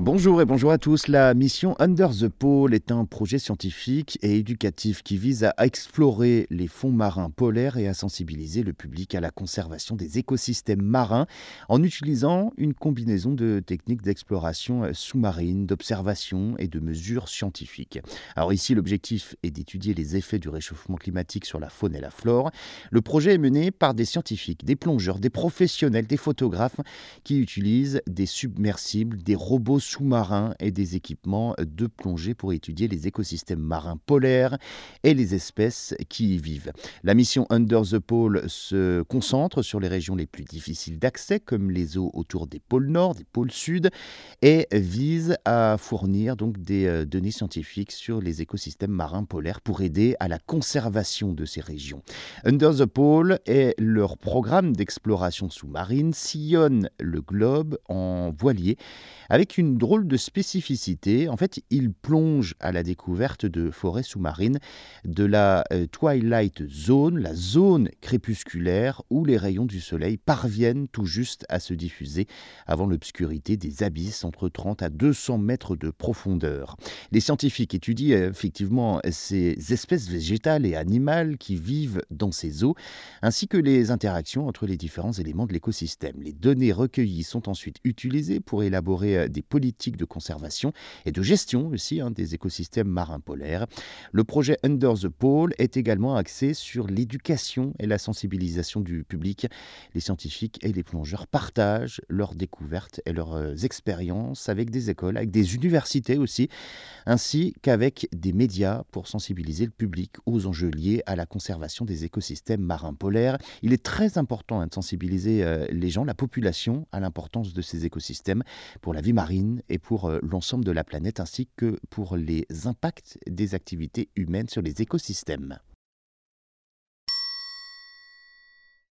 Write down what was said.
Bonjour et bonjour à tous. La mission Under the Pole est un projet scientifique et éducatif qui vise à explorer les fonds marins polaires et à sensibiliser le public à la conservation des écosystèmes marins en utilisant une combinaison de techniques d'exploration sous-marine, d'observation et de mesures scientifiques. Alors ici, l'objectif est d'étudier les effets du réchauffement climatique sur la faune et la flore. Le projet est mené par des scientifiques, des plongeurs, des professionnels, des photographes qui utilisent des submersibles, des robots sous-marins et des équipements de plongée pour étudier les écosystèmes marins polaires et les espèces qui y vivent. La mission Under the Pole se concentre sur les régions les plus difficiles d'accès, comme les eaux autour des pôles nord, des pôles sud, et vise à fournir donc des euh, données scientifiques sur les écosystèmes marins polaires pour aider à la conservation de ces régions. Under the Pole et leur programme d'exploration sous-marine sillonne le globe en voilier avec une drôle de spécificité. En fait, il plonge à la découverte de forêts sous-marines de la euh, Twilight Zone, la zone crépusculaire où les rayons du soleil parviennent tout juste à se diffuser avant l'obscurité des abysses entre 30 à 200 mètres de profondeur. Les scientifiques étudient euh, effectivement ces espèces végétales et animales qui vivent dans ces eaux, ainsi que les interactions entre les différents éléments de l'écosystème. Les données recueillies sont ensuite utilisées pour élaborer euh, des politiques de conservation et de gestion aussi hein, des écosystèmes marins polaires. Le projet Under the Pole est également axé sur l'éducation et la sensibilisation du public. Les scientifiques et les plongeurs partagent leurs découvertes et leurs euh, expériences avec des écoles, avec des universités aussi, ainsi qu'avec des médias pour sensibiliser le public aux enjeux liés à la conservation des écosystèmes marins polaires. Il est très important hein, de sensibiliser euh, les gens, la population, à l'importance de ces écosystèmes pour la vie marine et pour euh, l'ensemble de la planète ainsi que pour les impacts des activités humaines sur les écosystèmes.